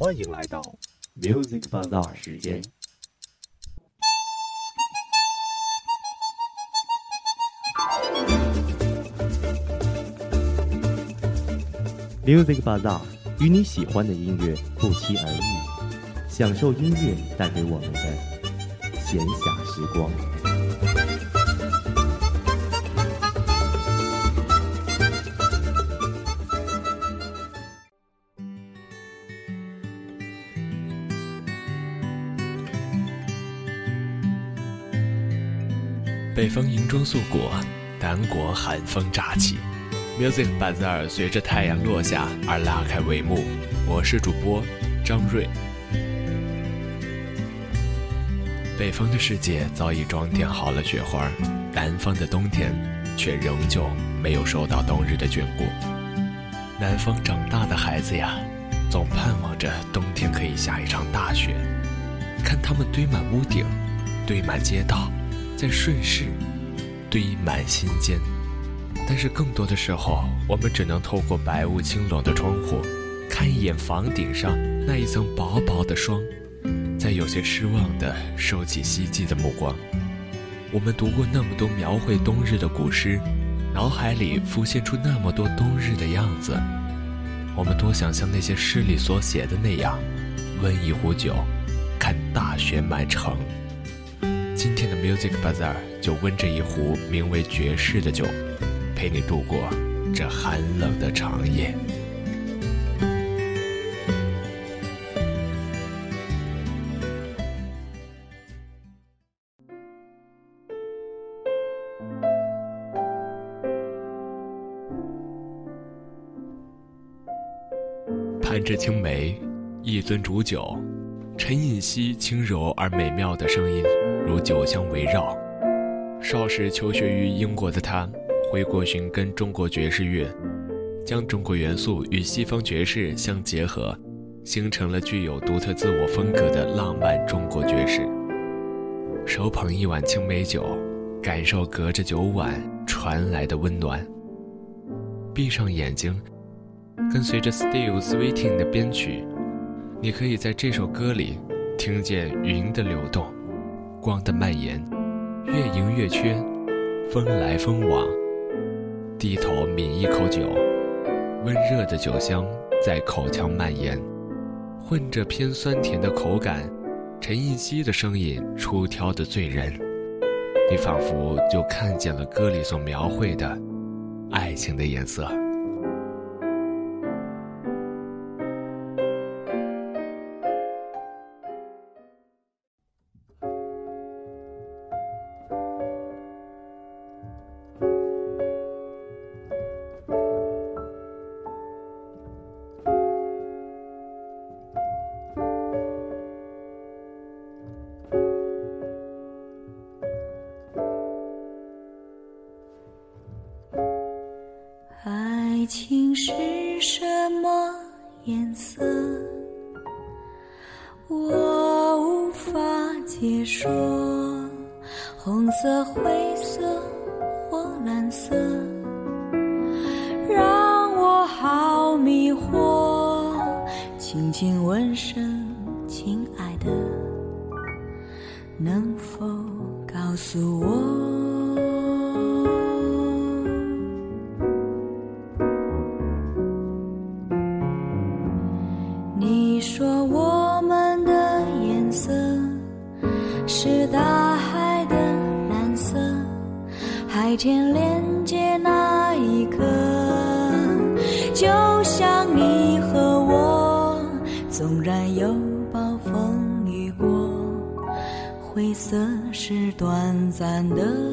欢迎来到 Music Bazaar 时间。Music Bazaar 与你喜欢的音乐不期而遇，享受音乐带给我们的闲暇时光。北风银装素裹，南国寒风乍起。Music Bazaar 随着太阳落下而拉开帷幕。我是主播张瑞。北方的世界早已装点好了雪花，南方的冬天却仍旧没有受到冬日的眷顾。南方长大的孩子呀，总盼望着冬天可以下一场大雪，看他们堆满屋顶，堆满街道。在顺势堆满心间，但是更多的时候，我们只能透过白雾轻笼的窗户，看一眼房顶上那一层薄薄的霜，再有些失望地收起希冀的目光。我们读过那么多描绘冬日的古诗，脑海里浮现出那么多冬日的样子。我们多想像那些诗里所写的那样，温一壶酒，看大雪满城。今天的 Music Bazaar 就温着一壶名为爵士的酒，陪你度过这寒冷的长夜。攀枝青梅，一樽煮酒，陈寅汐轻柔而美妙的声音。如酒香围绕。少时求学于英国的他，回国寻根中国爵士乐，将中国元素与西方爵士相结合，形成了具有独特自我风格的浪漫中国爵士。手捧一碗青梅酒，感受隔着酒碗传来的温暖。闭上眼睛，跟随着 Steve Sweeting 的编曲，你可以在这首歌里听见云的流动。光的蔓延，月盈月缺，风来风往。低头抿一口酒，温热的酒香在口腔蔓延，混着偏酸甜的口感。陈奕希的声音出挑的醉人，你仿佛就看见了歌里所描绘的爱情的颜色。天连接那一刻，就像你和我，纵然有暴风雨过，灰色是短暂的。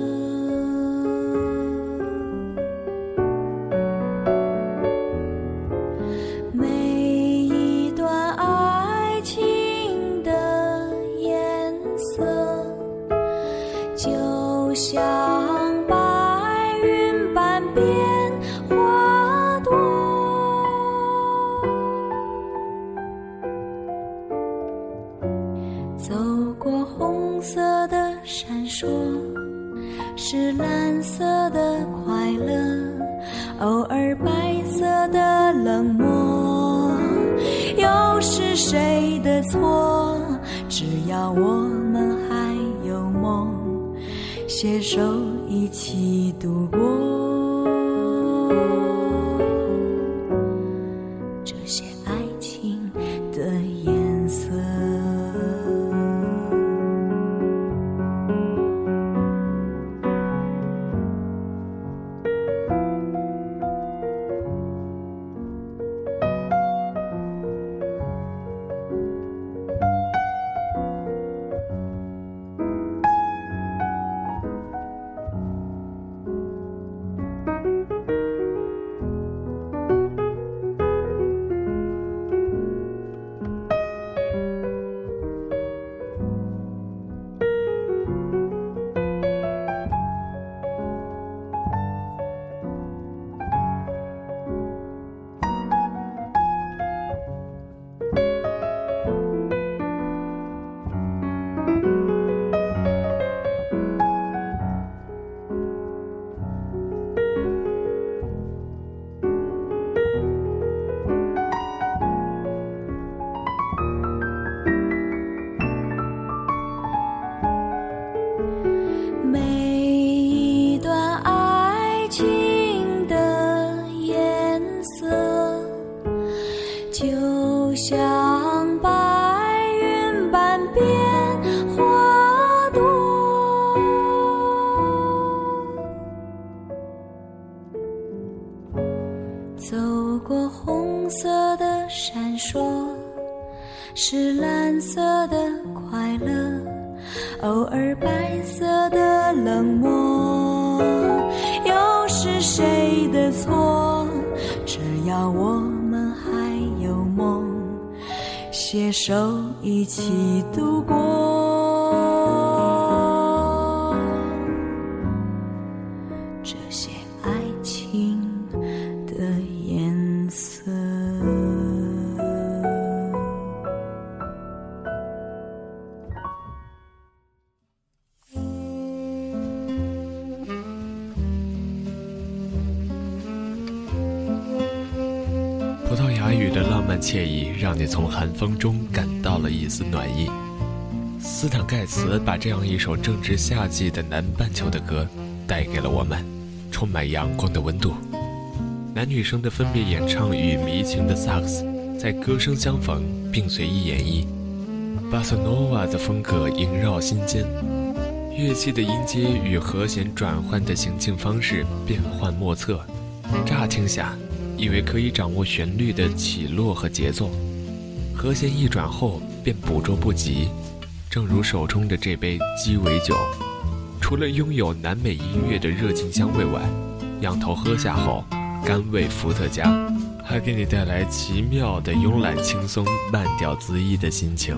是蓝色的快乐偶尔白色的冷漠又是谁的错？只要我们还有梦携手一起度过。意让你从寒风中感到了一丝暖意。斯坦盖茨把这样一首正值夏季的南半球的歌带给了我们，充满阳光的温度。男女生的分别演唱与迷情的萨克斯在歌声相逢并随意演绎，巴塞诺瓦的风格萦绕心间，乐器的音阶与和弦转换的行进方式变幻莫测。乍听下。以为可以掌握旋律的起落和节奏，和弦一转后便捕捉不及。正如手中的这杯鸡尾酒，除了拥有南美音乐的热情香味外，仰头喝下后，甘味伏特加，还给你带来奇妙的慵懒轻松、慢调恣意的心情。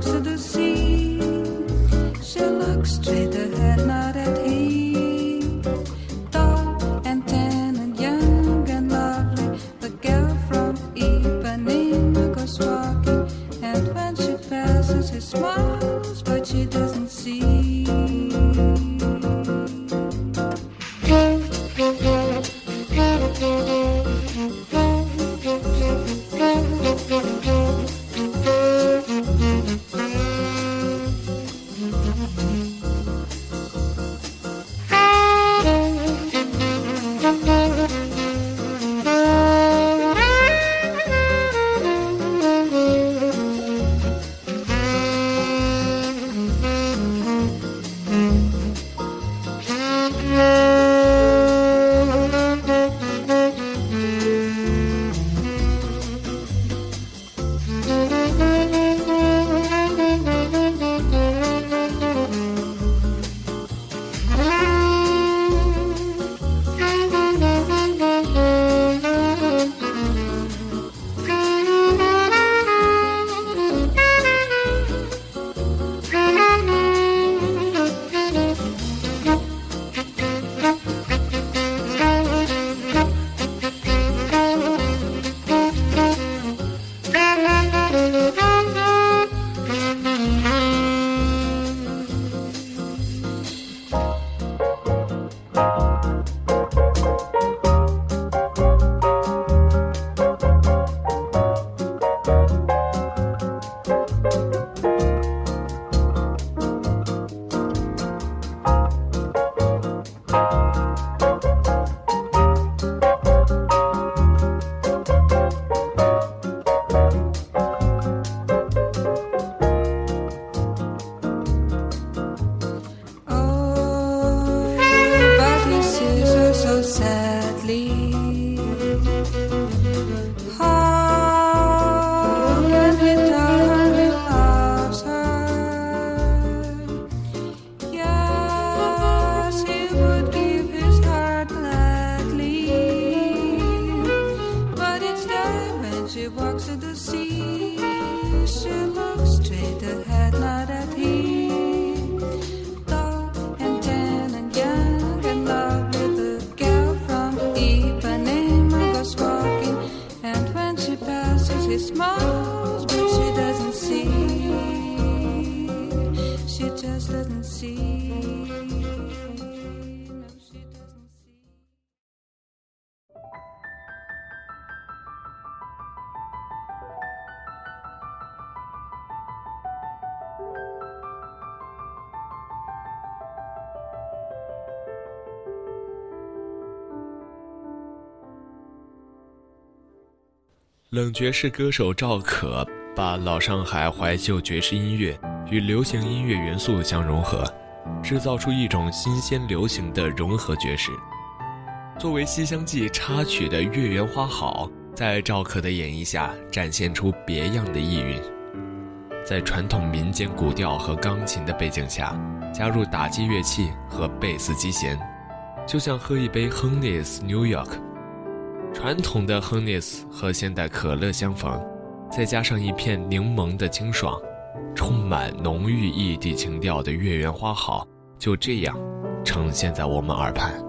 To the sea, she looks to 冷爵士歌手赵可把老上海怀旧爵士音乐与流行音乐元素相融合，制造出一种新鲜流行的融合爵士。作为《西厢记》插曲的《月圆花好》，在赵可的演绎下展现出别样的意蕴。在传统民间古调和钢琴的背景下，加入打击乐器和贝斯击弦，就像喝一杯 Honey's New York。传统的 Honey's 和现代可乐相逢，再加上一片柠檬的清爽，充满浓郁异地情调的月圆花好，就这样呈现在我们耳畔。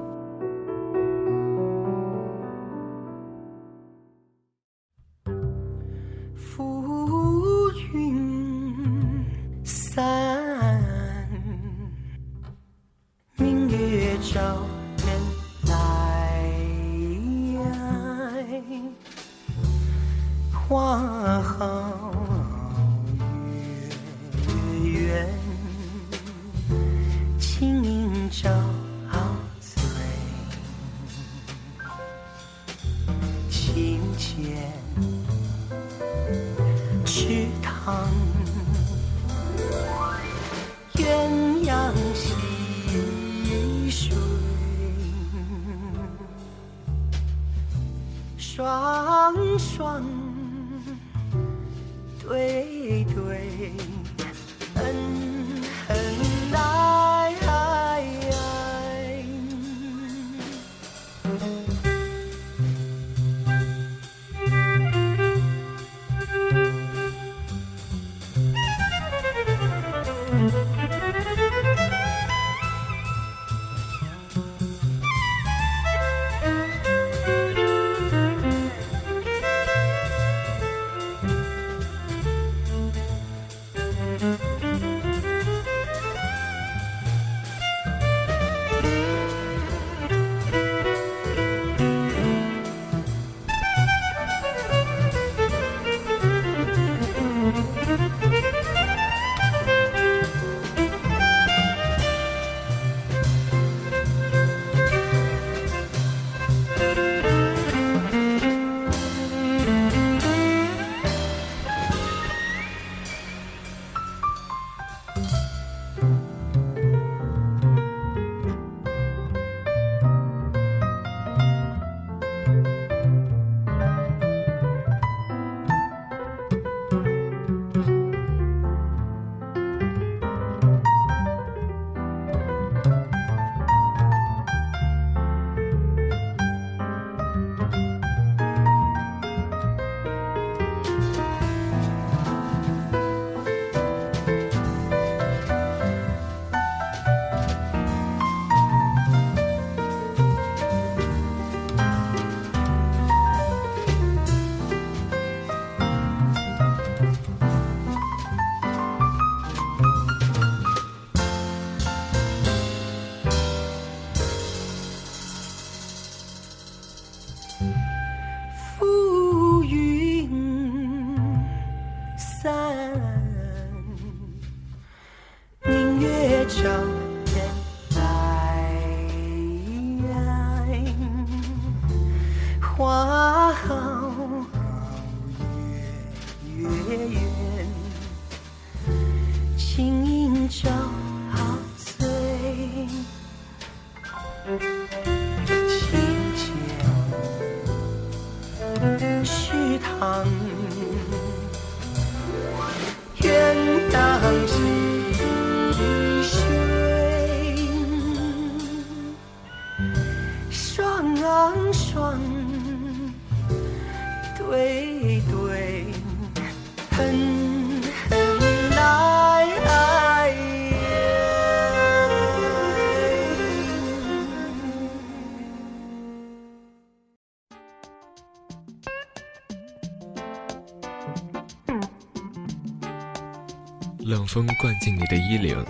风灌进你的衣领，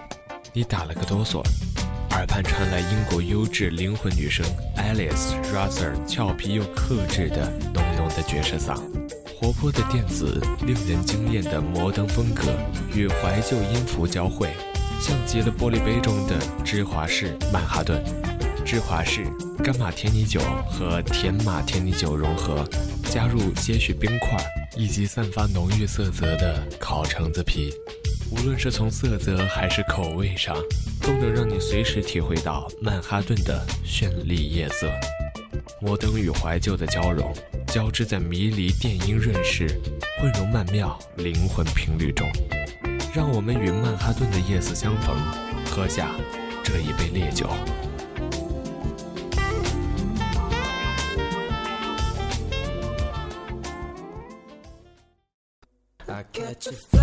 你打了个哆嗦，耳畔传来英国优质灵魂女声 Alice Ruther 俏皮又克制的浓浓的爵士嗓，活泼的电子，令人惊艳的摩登风格与怀旧音符交汇，像极了玻璃杯中的芝华士曼哈顿。芝华士、干马天尼酒和甜马天尼酒融合，加入些许冰块以及散发浓郁色泽的烤橙子皮。无论是从色泽还是口味上，都能让你随时体会到曼哈顿的绚丽夜色。摩登与怀旧的交融，交织在迷离电音润饰、混融曼妙灵魂频率中，让我们与曼哈顿的夜色相逢，喝下这一杯烈酒。I catch a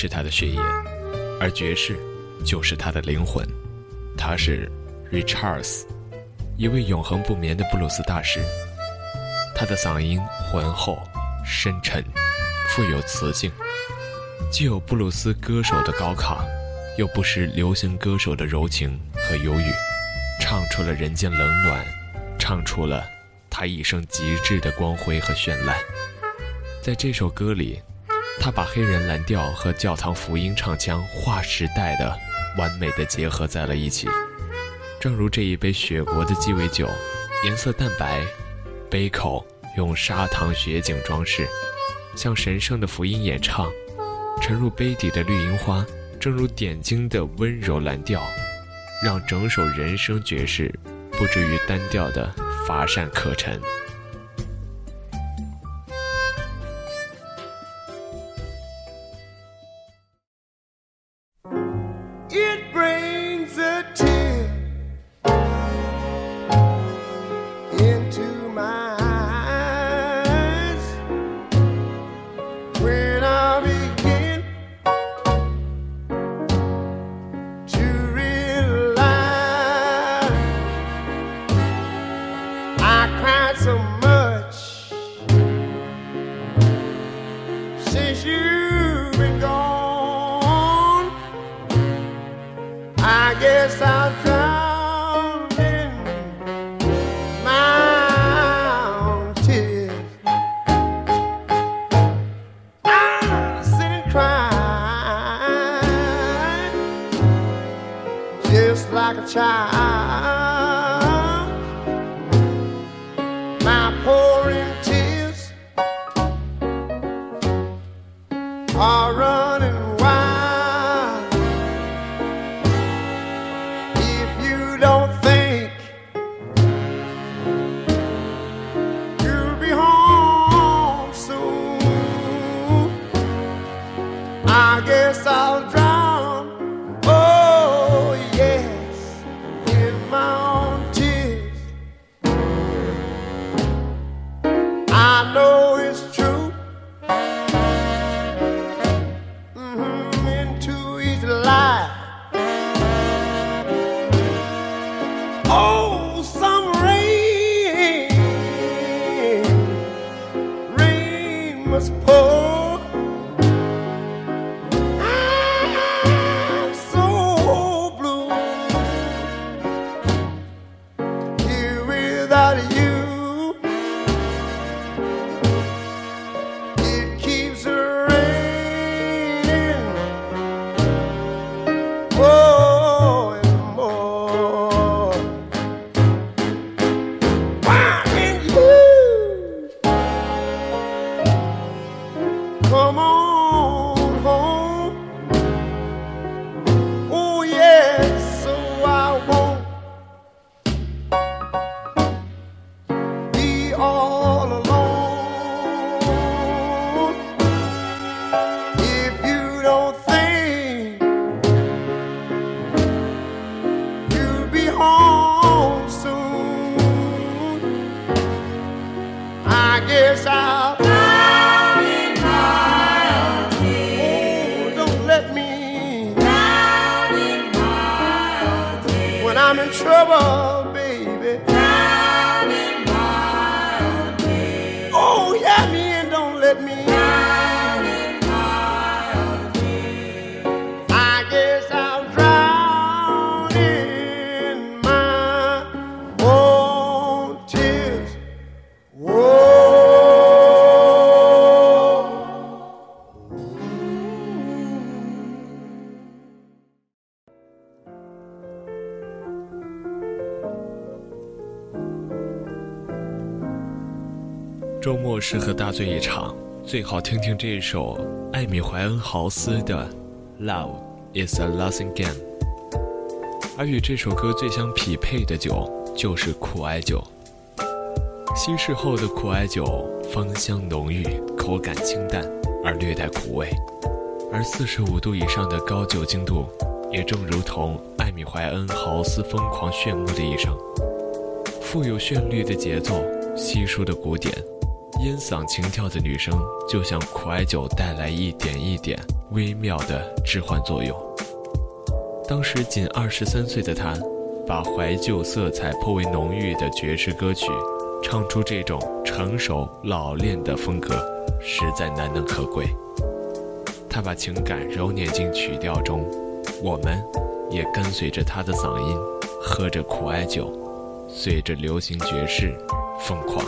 是他的血液，而爵士就是他的灵魂。他是 Richards，一位永恒不眠的布鲁斯大师。他的嗓音浑厚、深沉，富有磁性，既有布鲁斯歌手的高亢，又不失流行歌手的柔情和忧郁，唱出了人间冷暖，唱出了他一生极致的光辉和绚烂。在这首歌里，他把黑人蓝调和教堂福音唱腔划时代的完美的结合在了一起，正如这一杯雪国的鸡尾酒，颜色淡白，杯口用砂糖雪景装饰，像神圣的福音演唱，沉入杯底的绿樱花，正如点睛的温柔蓝调，让整首人生爵士不至于单调的乏善可陈。Like a child. 适合大醉一场，最好听听这首艾米怀恩豪斯的《Love Is a Losing Game》。而与这首歌最相匹配的酒就是苦艾酒。稀释后的苦艾酒芳香浓郁，口感清淡而略带苦味，而四十五度以上的高酒精度，也正如同艾米怀恩豪斯疯狂炫目的一生。富有旋律的节奏，稀疏的鼓点，烟嗓情调的女声，就像苦艾酒带来一点一点微妙的置换作用。当时仅二十三岁的她，把怀旧色彩颇为浓郁的爵士歌曲，唱出这种成熟老练的风格，实在难能可贵。她把情感揉捻进曲调中，我们也跟随着她的嗓音，喝着苦艾酒，随着流行爵士疯狂。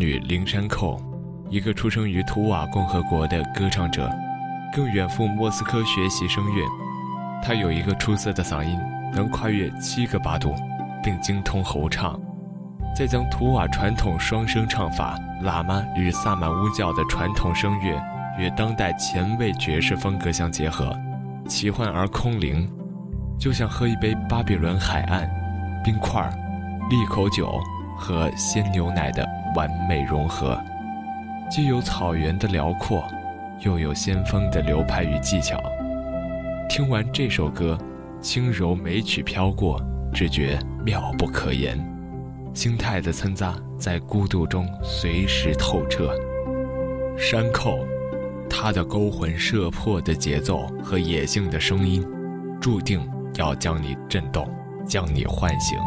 女林山寇，一个出生于图瓦共和国的歌唱者，更远赴莫斯科学习声乐。她有一个出色的嗓音，能跨越七个八度，并精通喉唱。再将图瓦传统双声唱法、喇嘛与萨满巫教的传统声乐与当代前卫爵士风格相结合，奇幻而空灵，就像喝一杯巴比伦海岸冰块利口酒和鲜牛奶的完美融合，既有草原的辽阔，又有先锋的流派与技巧。听完这首歌，轻柔美曲飘过，只觉妙不可言。心态的参杂，在孤独中随时透彻。山寇，他的勾魂摄魄的节奏和野性的声音，注定要将你震动，将你唤醒。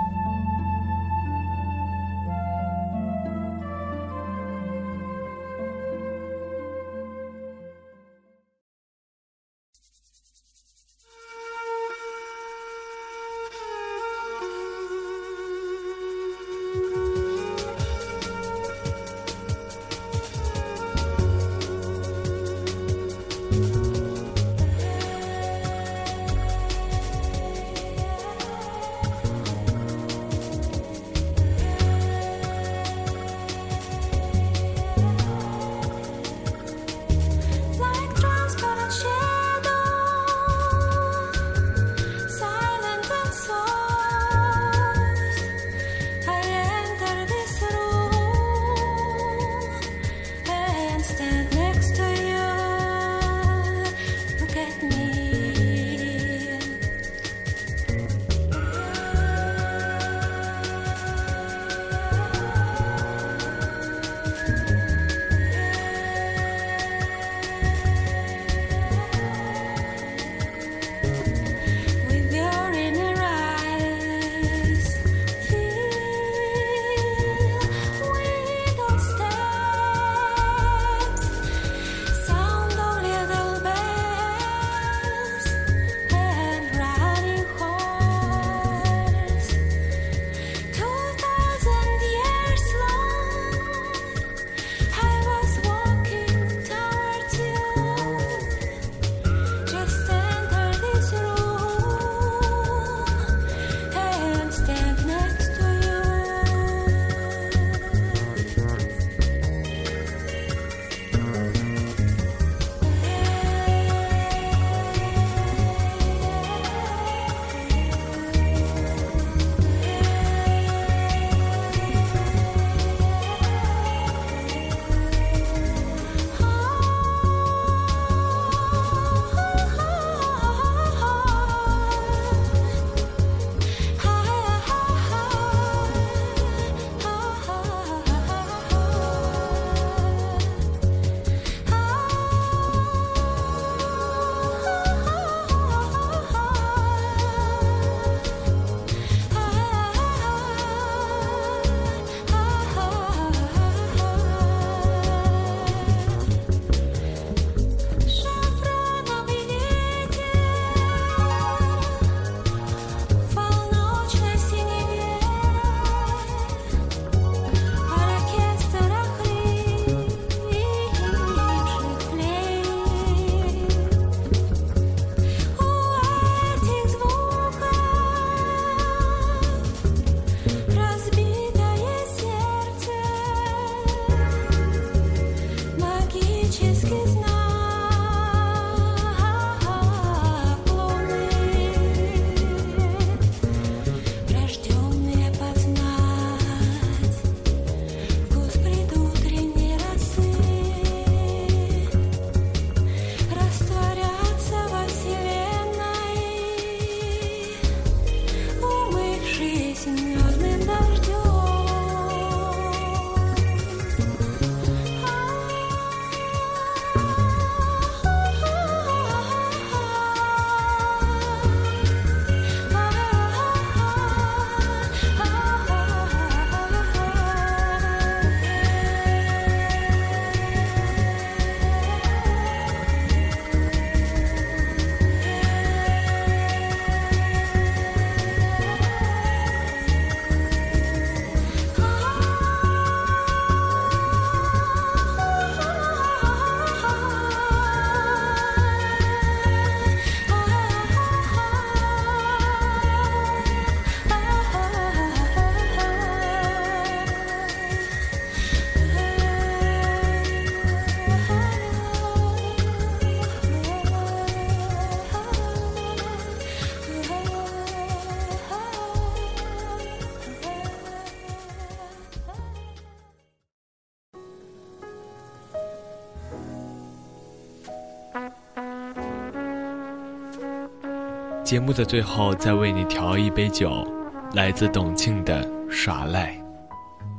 节目的最后，再为你调一杯酒，来自董庆的《耍赖》，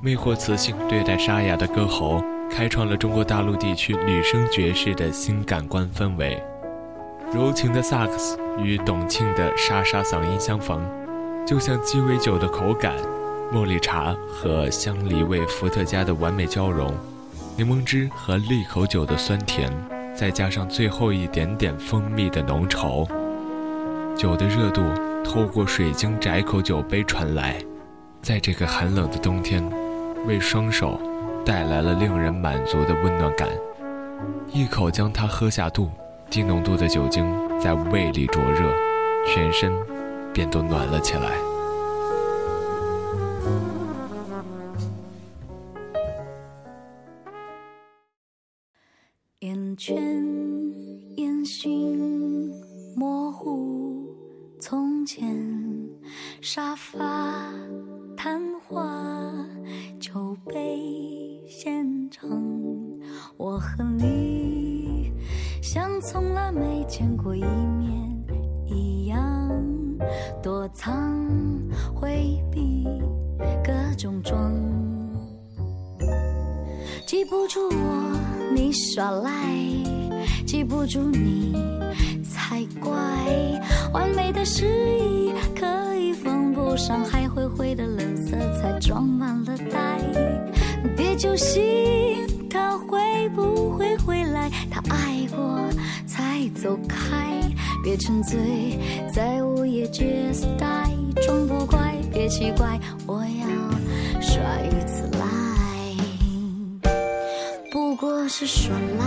魅惑磁性、略带沙哑的歌喉，开创了中国大陆地区女声爵士的新感官氛围。柔情的萨克斯与董庆的沙沙嗓音相逢，就像鸡尾酒的口感，茉莉茶和香梨味伏特加的完美交融，柠檬汁和利口酒的酸甜，再加上最后一点点蜂蜜的浓稠，酒的热度透过水晶窄口酒杯传来，在这个寒冷的冬天，为双手带来了令人满足的温暖感，一口将它喝下肚。低浓度的酒精在胃里灼热，全身便都暖了起来。沙发谈话，酒杯现场，我和你像从来没见过一面一样，躲藏回避各种装。记不住我，你耍赖；记不住你才怪。完美的诗意可以缝不上，还灰灰的垃圾才装满了袋。别揪心，他会不会回来？他爱过才走开。别沉醉在午夜街呆装不乖，别奇怪，我要耍一次赖。不过是耍赖，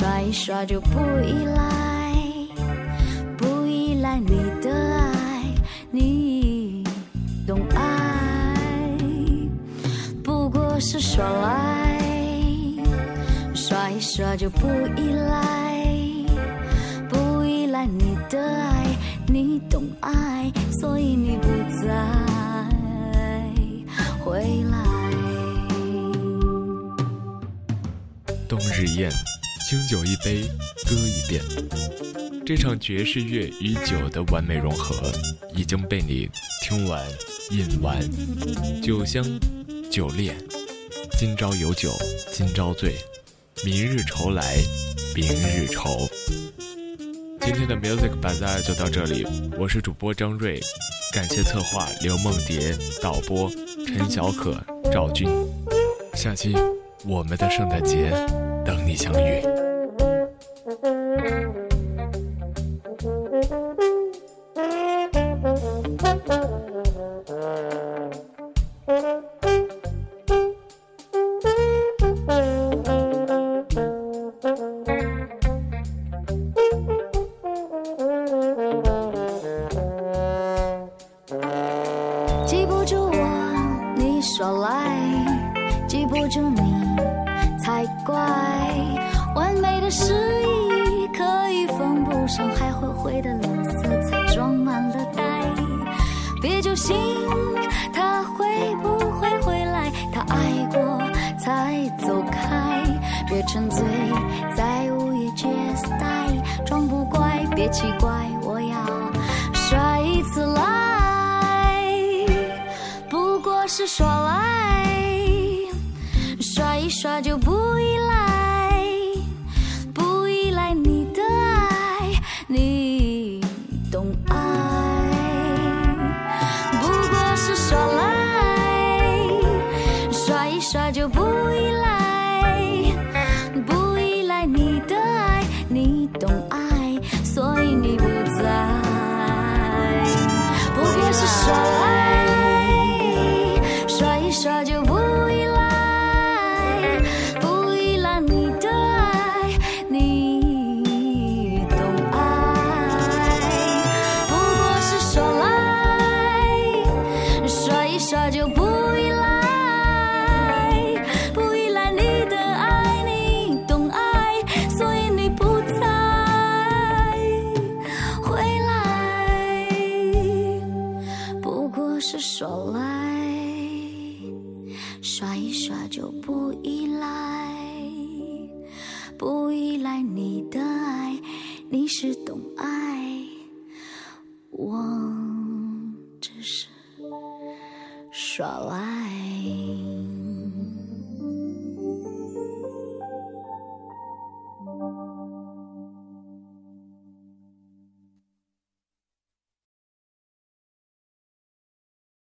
耍一耍就不依赖，不依赖你的爱，你懂爱。不过是耍赖，耍一耍就不依赖，不依赖你的爱，你懂爱，所以你不再回来。冬日宴，清酒一杯，歌一遍。这场爵士乐与酒的完美融合，已经被你听完、饮完。酒香，酒烈，今朝有酒今朝醉，明日愁来，明日愁。今天的 Music Bazaar 就到这里，我是主播张瑞，感谢策划刘梦蝶，导播陈小可、赵军。下期我们的圣诞节等你相遇。懂爱。